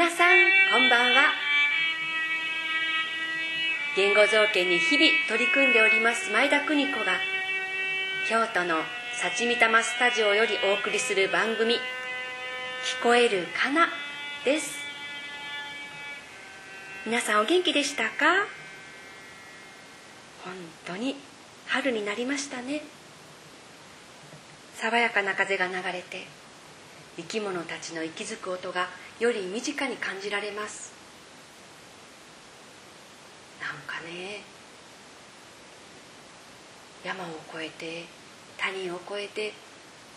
皆さんこんばんは。言語造形に日々取り組んでおります前田邦子が京都の幸見玉スタジオよりお送りする番組「聞こえるかな」です。皆さんお元気でしたか？本当に春になりましたね。爽やかな風が流れて生き物たちの息づく音がより身近に感じられます。なんかね山を越えて谷を越えて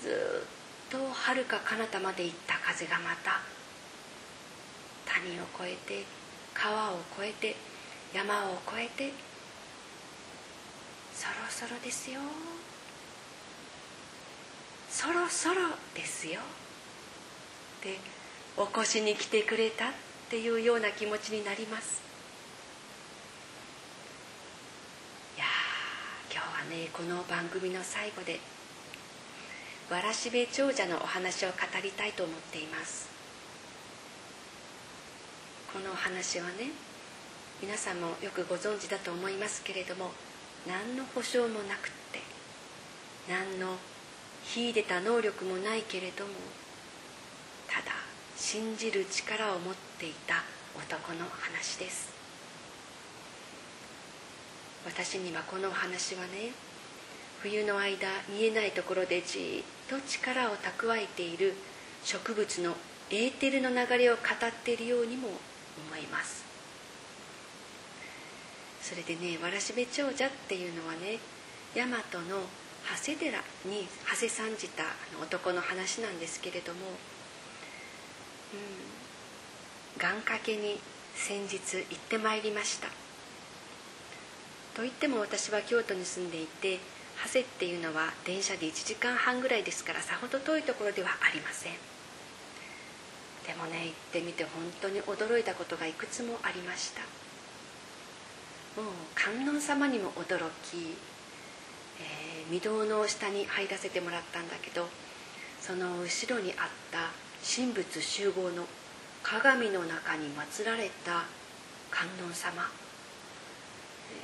ずっと遥か彼方まで行った風がまた谷を越えて川を越えて山を越えてそろそろですよ。そろそろですよ。で起こしに来てくれたっていうような気持ちになります。いや今日はねこの番組の最後でわらしべ長者のお話を語りたいと思っています。このお話はね皆さんもよくご存知だと思いますけれども何の保証もなくって何の秀でた能力もないけれども信じる力を持っていた男の話です。私にはこのお話はね冬の間見えないところでじっと力を蓄えている植物のエーテルの流れを語っているようにも思います。それでねわらしべ長者っていうのはね大和の長谷寺に長谷参じた男の話なんですけれども、願掛けに先日行ってまいりました。といっても私は京都に住んでいて長谷っていうのは電車で1時間半ぐらいですからさほど遠いところではありません。でもね行ってみて本当に驚いたことがいくつもありました。もう観音様にも驚き、えー、御堂の下に入らせてもらったんだけどその後ろにあった神仏集合の鏡の中に祀られた観音様。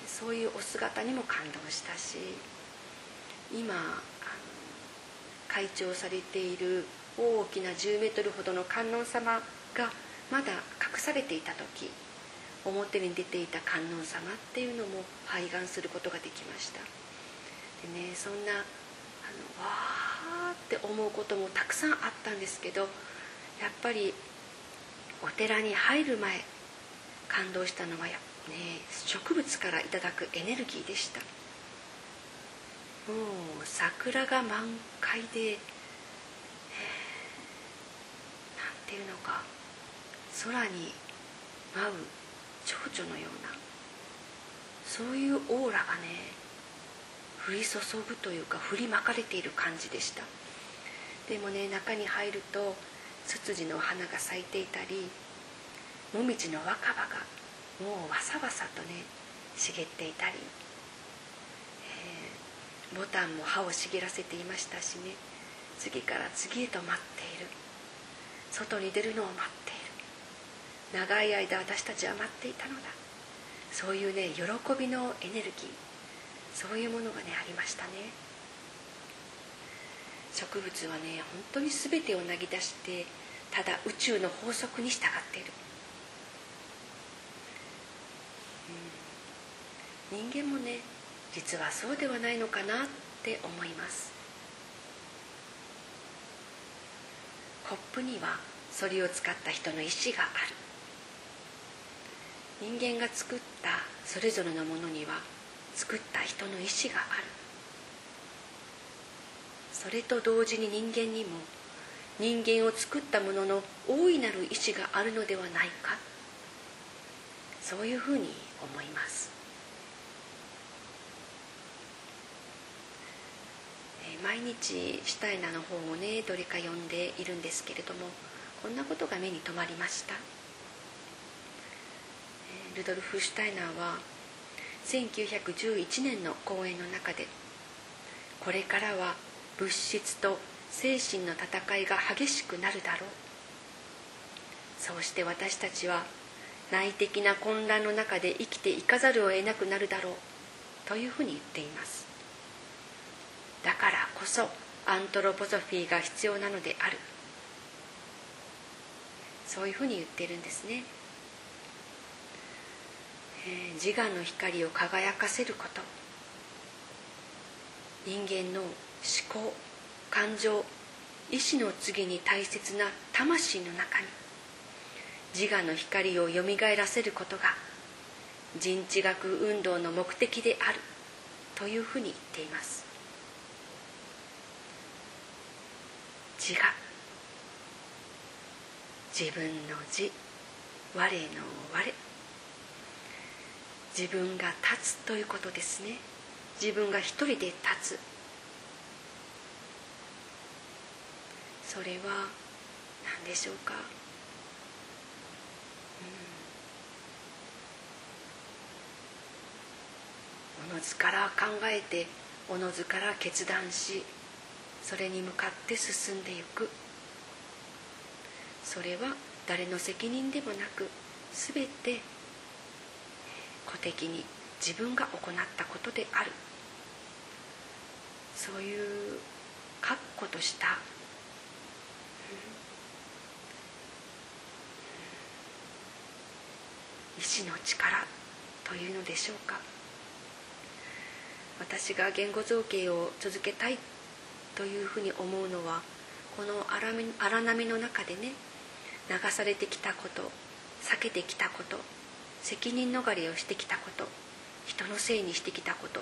そういうお姿にも感動したし今会長されている大きな10メートルほどの観音様がまだ隠されていた時表に出ていた観音様っていうのも拝願することができました。でねそんなあのわーって思うこともたくさんあったんですけどやっぱりお寺に入る前感動したのはや、ね、植物からいただくエネルギーでした。もう桜が満開でていうのか空に舞う蝶々のようなそういうオーラがね降り注ぐというか振りまかれている感じでした。でもね中に入るとツツジの花が咲いていたりもみじの若葉がもうわさわさとね茂っていたり、えー、ボタンも葉を茂らせていましたしね次から次へと待っている。外に出るのを待っている。長い間私たちは待っていたのだ。そういうね喜びのエネルギーそういうものがねありましたね。植物はね本当に全てをなぎ出してただ宇宙の法則に従っている、うん、人間もね実はそうではないのかなって思います。コップにはそれを使った人の意思がある。人間が作ったそれぞれのものには作った人の意思がある。それと同時に人間にも人間を作ったものの大いなる意志があるのではないか。そういうふうに思います。毎日シュタイナの本をねどれか読んでいるんですけれどもこんなことが目に留まりました。ルドルフ・シュタイナーは1911年の講演の中でこれからは物質と精神の戦いが激しくなるだろう。そうして私たちは内的な混乱の中で生きていかざるを得なくなるだろうというふうに言っています。だからこそアントロポソフィーが必要なのである。そういうふうに言っているんですね、えー、自我の光を輝かせること。人間の思考感情意志の次に大切な魂の中に自我の光をよみがえらせることが人知学運動の目的であるというふうに言っています。自我。自分の自。我の我。自分が立つということですね。自分が一人で立つ。それは何でしょうか、うん、おのずから考えておのずから決断しそれに向かって進んでいく。それは誰の責任でもなく全て個的に自分が行ったことである。そういう確固とした意志の力というのでしょうか。私が言語造形を続けたいというふうに思うのはこの荒波の中でね流されてきたこと避けてきたこと責任逃れをしてきたこと人のせいにしてきたこと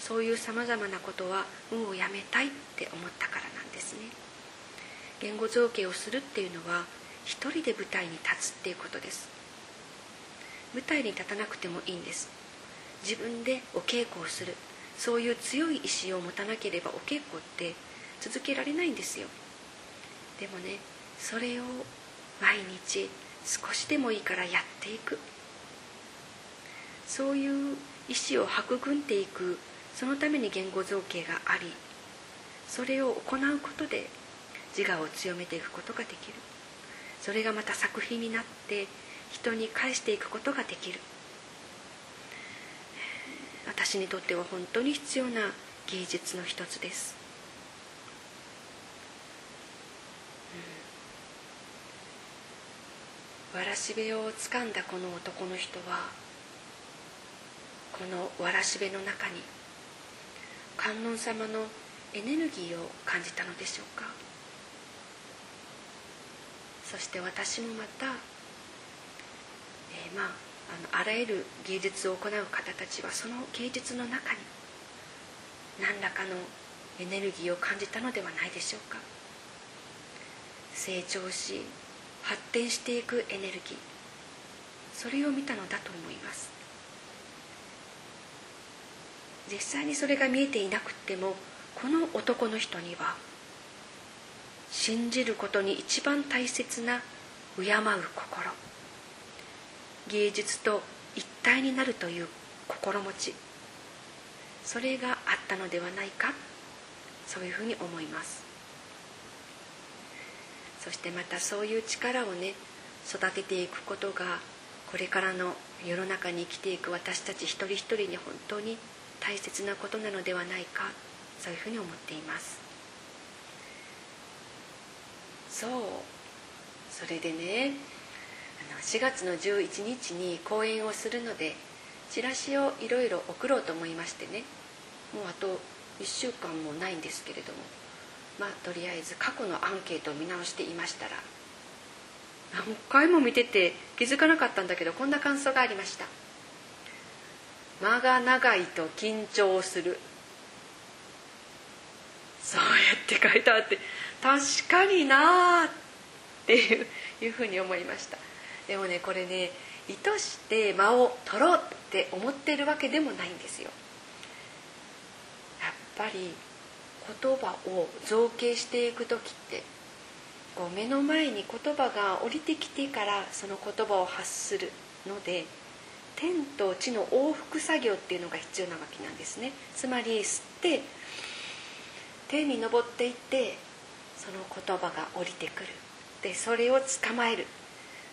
そういうさまざまなことはもうやめたいって思ったからなんですね。言語造形をするっていうのは一人で舞台に立つっていうことです。舞台に立たなくてもいいんです。自分でお稽古をする。そういう強い意志を持たなければお稽古って続けられないんですよ。でもねそれを毎日少しでもいいからやっていく。そういう意志を育んでいくそのために言語造形がありそれを行うことで自我を強めていくことができる。それがまた作品になって人に返していくことができる。私にとっては本当に必要な芸術の一つです、うん、わらしべをつかんだこの男の人はこのわらしべの中に観音様のエネルギーを感じたのでしょうか？そして私もまたえー、まああのあらゆる芸術を行う方たちはその芸術の中に何らかのエネルギーを感じたのではないでしょうか？成長し発展していくエネルギーそれを見たのだと思います。実際にそれが見えていなくってもこの男の人には信じることに一番大切な敬う心。芸術と一体になるという心持ち。それがあったのではないか。そういうふうに思います。そしてまたそういう力をね育てていくことがこれからの世の中に生きていく私たち一人一人に本当に大切なことなのではないかそういうふうに思っています。そう。それでね4月の11日に講演をするのでチラシをいろいろ送ろうと思いましてね。もうあと1週間もないんですけれども。まあとりあえず過去のアンケートを見直していましたら何回も見てて気づかなかったんだけどこんな感想がありました「間が長いと緊張する」そうやって書いてあって確かになあっていういうふうに思いました。でもねこれね意図して間を取ろうって思ってるわけでもないんですよ。やっぱり言葉を造形していく時ってこう目の前に言葉が降りてきてからその言葉を発するので天と地の往復作業っていうのが必要なわけなんですね。つまり吸って天に昇っていってその言葉が降りてくる。でそれを捕まえる。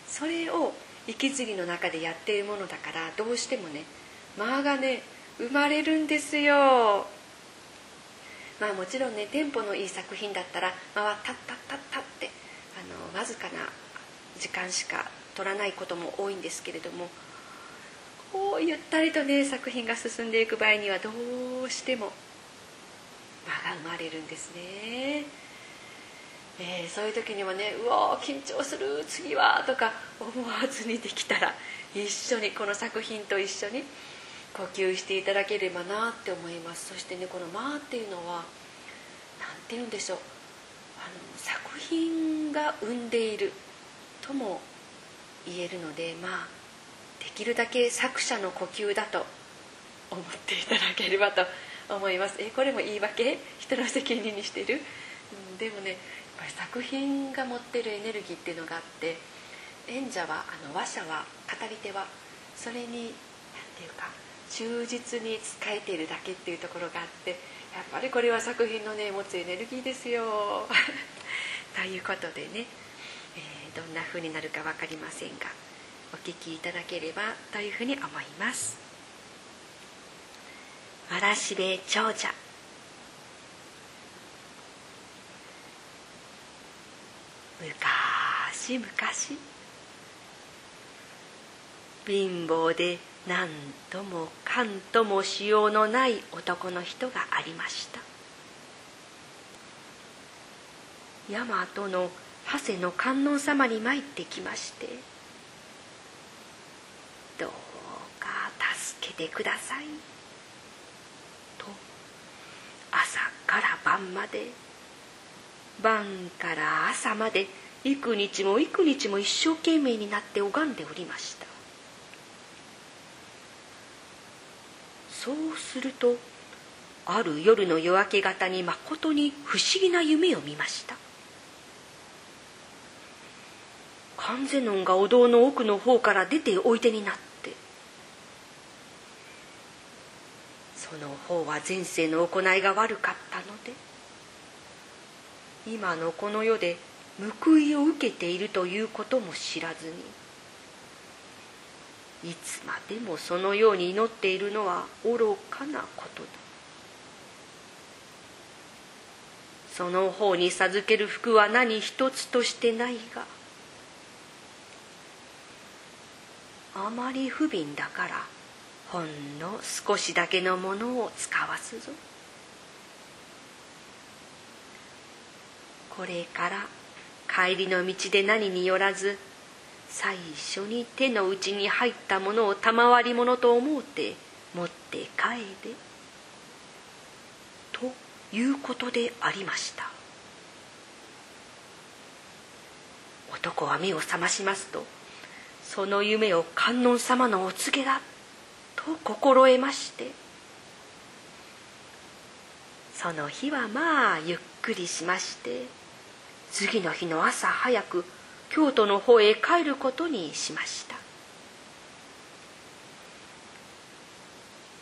それを息継ぎの中でやっているものだからどうしてもね間がね生まれるんですよ。まあもちろんねテンポのいい作品だったら間はタッタッタッタってあのわずかな時間しか取らないことも多いんですけれどもこうゆったりとね作品が進んでいく場合にはどうしても間が生まれるんですね。えー、そういう時にはね「うわ緊張する次は」とか思わずにできたら一緒にこの作品と一緒に呼吸していただければなって思いますそしてねこの「間」っていうのは何て言うんでしょうあの作品が生んでいるとも言えるのでまあできるだけ作者の呼吸だと思っていただければと思います。えこれも言い訳？人の責任にしてる、うん、でもねやっぱり作品が持ってるエネルギーっていうのがあって演者はあの話者は語り手はそれに何て言うか忠実に使えているだけっていうところがあってやっぱりこれは作品のね持つエネルギーですよ。ということでね、えー、どんな風になるか分かりませんが。お聞きいただければというふうに思います。わらしべ長者昔昔貧乏で何ともかんともしようのない男の人がありました大和の長谷の観音様に参ってきまして「どうか助けてください」と朝から晩まで晩から朝まで幾日も幾日も一生懸命になって拝んでおりました。そうするとある夜の夜明け方にまことに不思議な夢を見ました。観世音がお堂の奥の方から出ておいでになってその方は前世の行いが悪かったので今のこの世で報いを受けているということも知らずにいつまでもそのように祈っているのは愚かなことだ。その方に授ける服は何一つとしてないがあまり不憫だからほんの少しだけのものを使わすぞ。これから帰りの道で何によらず最初に手の内に入ったものを賜り物と思うて持って帰れということでありました。男は目を覚ましますとその夢を観音様のお告げだと心得ましてその日はまあゆっくりしまして次の日の朝早く京都の方へ帰ることにしました。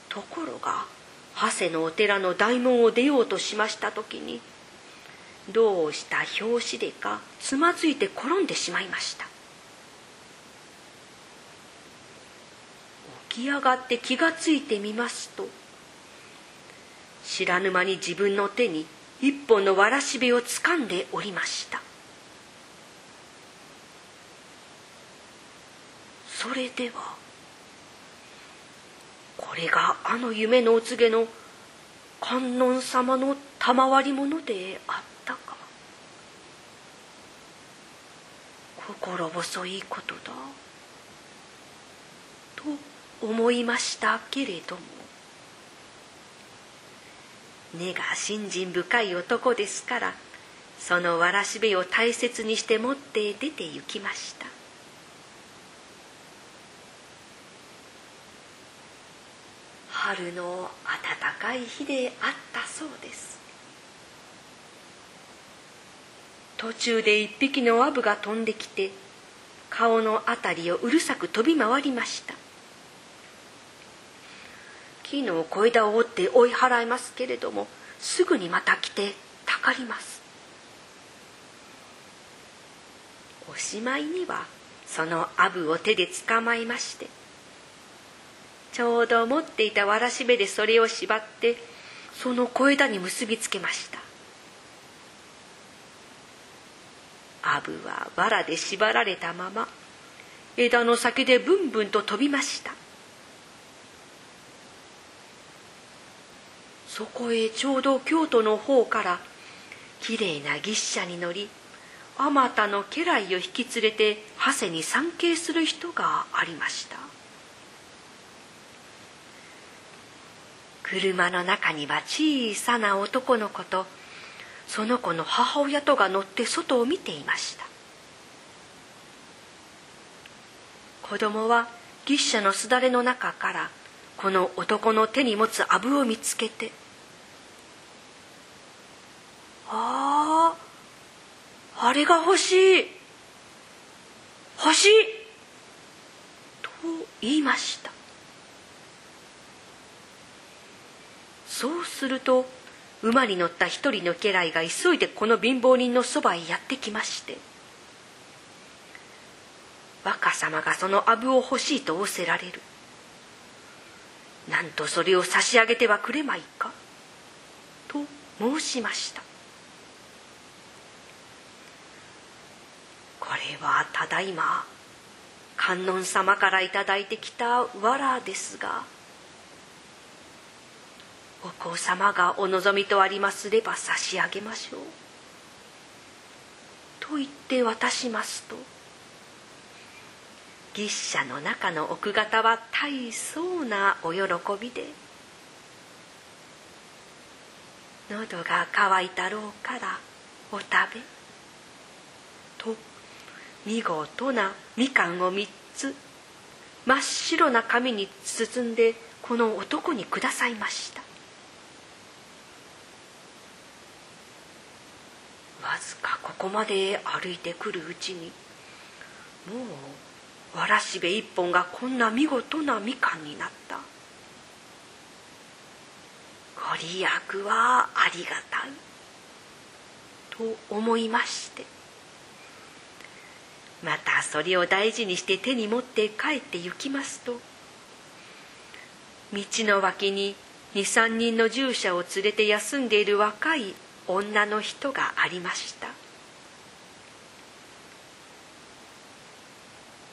ところが長谷のお寺の大門を出ようとしました時にどうした拍子でかつまずいて転んでしまいました。き上がって気がついてみますと知らぬ間に自分の手に一本のわらしべをつかんでおりました。それではこれがあの夢のお告げの観音様の賜り物であったか。心細いことだ。思いましたけれども。根が信心深い男ですからそのわらしべを大切にして持って出て行きました。春の暖かい日であったそうです。途中で一匹のアブが飛んできて顔の辺りをうるさく飛び回りました。木の小枝を折って追い払いますけれどもすぐにまた来てたかります。おしまいにはそのアブを手で捕まえましてちょうど持っていたわらしべでそれを縛ってその小枝に結びつけました。アブは藁で縛られたまま枝の先でブンブンと飛びました。そこへちょうど京都の方からきれいな牛車に乗りあまたの家来を引き連れて長谷に参詣する人がありました。車の中には小さな男の子とその子の母親とが乗って外を見ていました。子供は牛車のすだれの中からこの男の手に持つアブを見つけて「あああれが欲しい。欲しい!」と言いました。そうすると馬に乗った一人の家来が急いでこの貧乏人のそばへやってきまして若様がそのアブを欲しいと仰せられる。なんとそれを差し上げてはくれまいか？と申しましたこれはただいま観音様から頂いてきた藁ですがお子様がお望みとありますれば差し上げましょう。と言って渡しますと牛車の中の奥方は大層なお喜びで喉が渇いたろうからお食べ見事なみかんを3つ真っ白な紙に包んでこの男にくださいました。わずかここまで歩いてくるうちにもうわらしべ一本がこんな見事なみかんになった。ご利益はありがたいと思いましてまたそれを大事にして手に持って帰って行きますと道の脇に23人の従者を連れて休んでいる若い女の人がありました。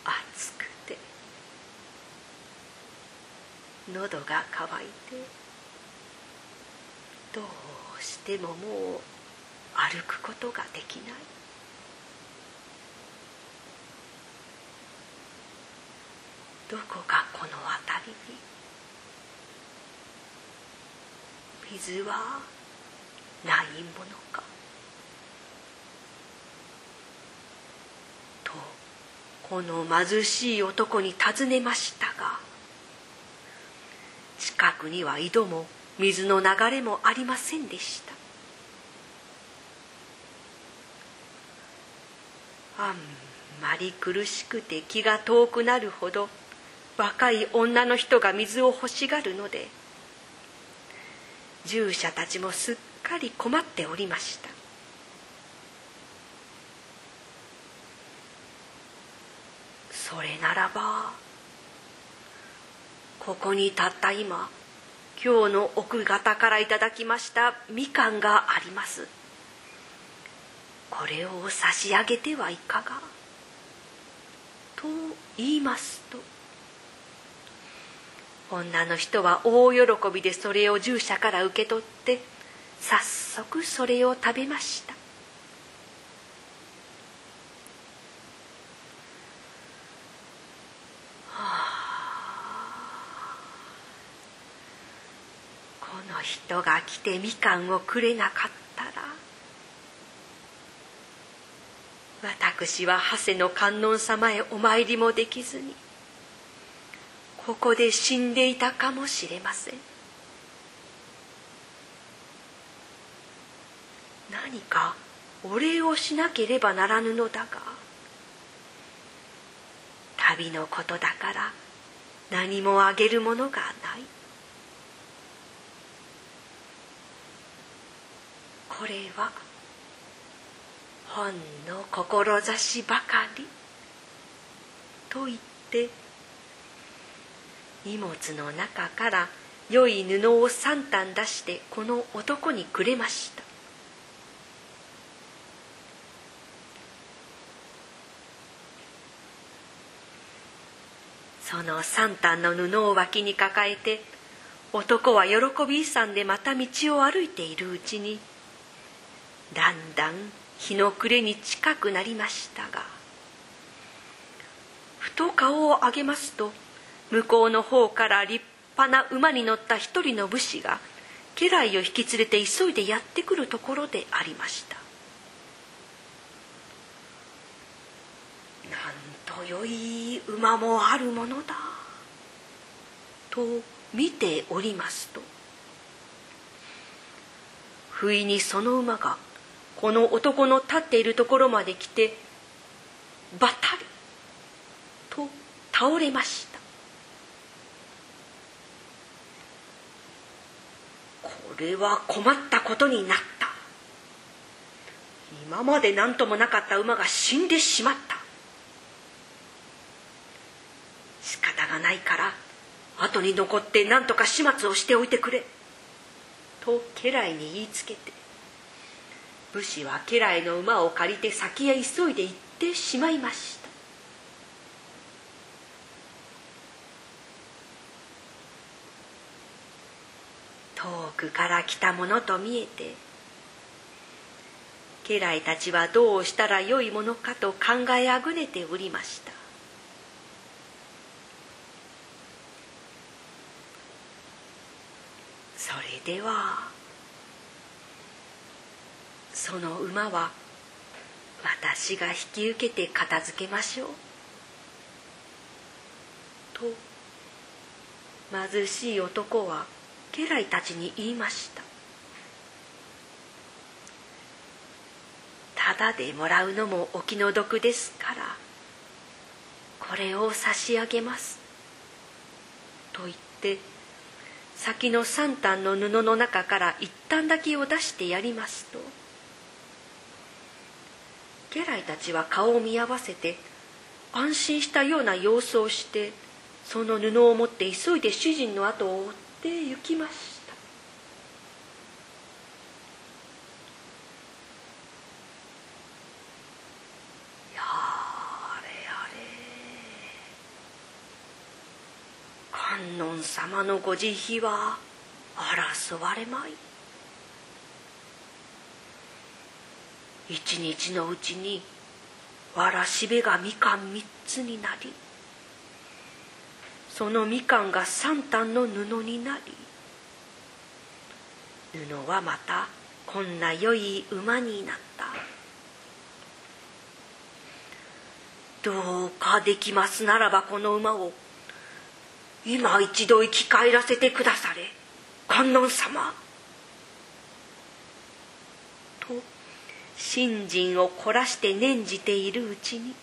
暑くて喉が渇いてどうしてももう歩くことができない。どこかこの辺りに？水はないものか？とこの貧しい男に尋ねましたが近くには井戸も水の流れもありませんでした。あんまり苦しくて気が遠くなるほど若い女の人が水を欲しがるので従者たちもすっかり困っておりました。それならばここにたった今今日の奥方からいただきましたみかんがあります。これを差し上げてはいかが？と言いますと女の人は大喜びでそれを従者から受け取って早速それを食べました。この人が来てみかんをくれなかったら私は長谷の観音様へお参りもできずにここで死んでいたかもしれません。何かお礼をしなければならぬのだが旅のことだから何もあげるものがない。これはほんの志ばかりと言って荷物の中から良い布を3反出してこの男にくれました。その3反の布を脇に抱えて男は喜び勇んでまた道を歩いているうちにだんだん日の暮れに近くなりましたがふと顔を上げますと向こうの方から立派な馬に乗った一人の武士が家来を引き連れて急いでやってくるところでありました。なんとよい馬もあるものだと見ておりますと不意にその馬がこの男の立っているところまで来てバタリと倒れましたこれは困ったことになった。今まで何ともなかった馬が死んでしまった。仕方がないから後に残って何とか始末をしておいてくれ。と家来に言いつけて武士は家来の馬を借りて先へ急いで行ってしまいました。くから来たものと見えて家来たちはどうしたらよいものかと考えあぐねておりました。それではその馬は私が引き受けて片付けましょう。と貧しい男は家来たちに言いました。ただでもらうのもお気の毒ですからこれを差し上げます。と言って先の三反の布の中から一反だけを出してやりますと家来たちは顔を見合わせて安心したような様子をしてその布を持って急いで主人の後を追って行きました。やれやれ。観音様のご慈悲は争われまい。一日のうちにわらしべがみかん三つになりそのみかんが三反の布になり布はまたこんな良い馬になった。どうかできますならばこの馬を今一度生き返らせてくだされ観音様。と信心を凝らして念じているうちに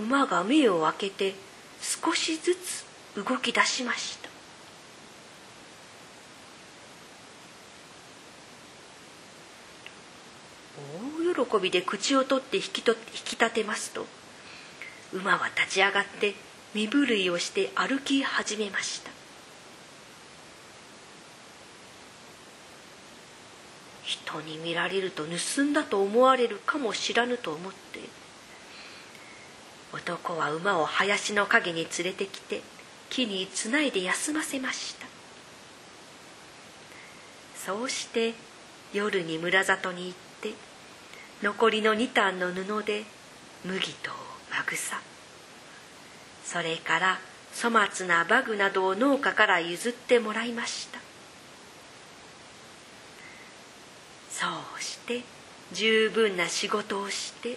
馬が目を開けて少しずつ動き出しました。大喜びで口を取って引きと引き立てますと馬は立ち上がって身震いをして歩き始めました。人に見られると盗んだと思われるかもしらぬと思って男は馬を林の陰に連れてきて木につないで休ませました。そうして夜に村里に行って残りの2反の布で麦とまぐさ。それから粗末なバグなどを農家から譲ってもらいました。そうして十分な仕事をして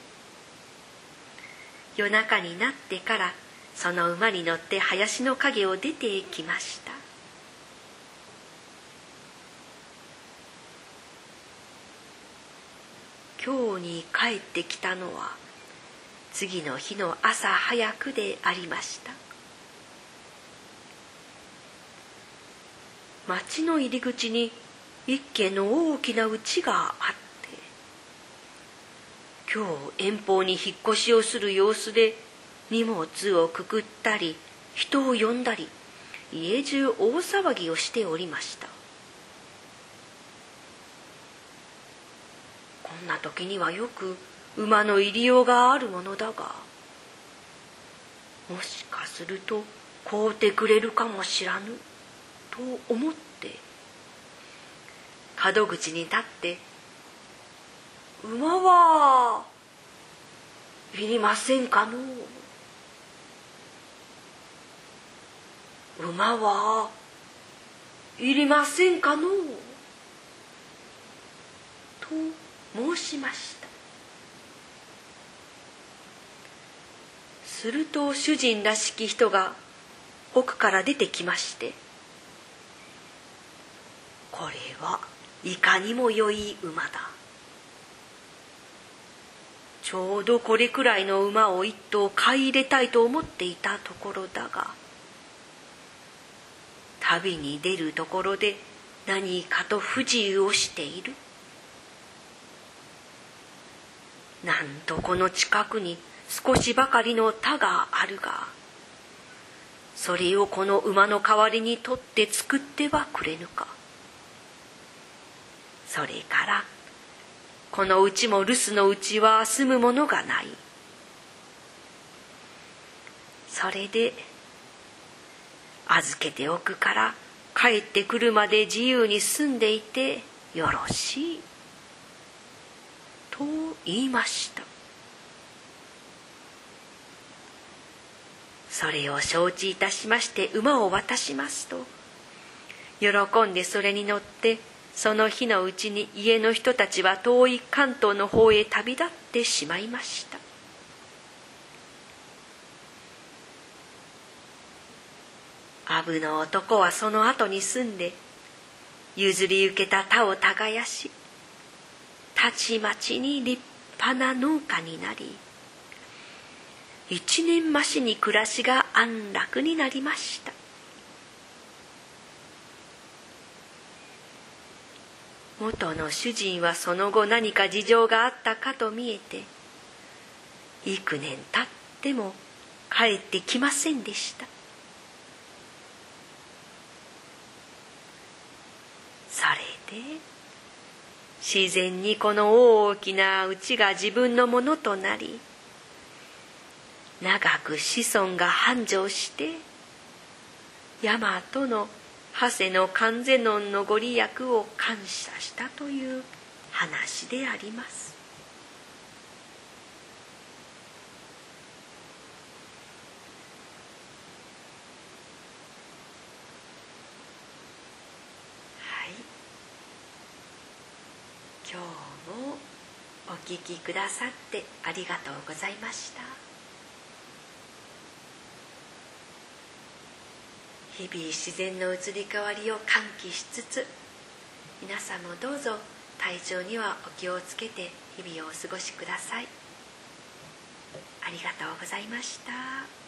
夜中になってからその馬に乗って林の陰を出てきました。今日に帰ってきたのは次の日の朝早くでありました。町の入り口に一軒の大きな家があって今日遠方に引っ越しをする様子で荷物をくくったり人を呼んだり家中大騒ぎをしておりました。こんな時にはよく馬の入りようがあるものだがもしかすると買うてくれるかもしらぬと思って門口に立って「馬はいりませんかの馬はいりませんかのと申しました。すると主人らしき人が奥から出てきまして「これはいかにも良い馬だ」ちょうどこれくらいの馬を一頭買い入れたいと思っていたところだが旅に出るところで何かと不自由をしている。なんとこの近くに少しばかりの田があるがそれをこの馬の代わりに取って作ってはくれぬか。それからこのうちも留守のうちは住むものがない。それで預けておくから帰ってくるまで自由に住んでいてよろしい。と言いました。それを承知いたしまして馬を渡しますと喜んでそれに乗ってその日のうちに家の人たちは遠い関東の方へ旅立ってしまいました。アブの男はその後に住んで譲り受けた田を耕したちまちに立派な農家になり一年増しに暮らしが安楽になりました。元の主人はその後何か事情があったかと見えて幾年経っても帰ってきませんでした。それで自然にこの大きな家が自分のものとなり長く子孫が繁盛して大和の長谷の観世音のご利益を感謝したという話であります。はい、今日もお聞きくださってありがとうございました。日々自然の移り変わりを喚起しつつ皆さんもどうぞ体調にはお気をつけて日々をお過ごしくださいありがとうございました。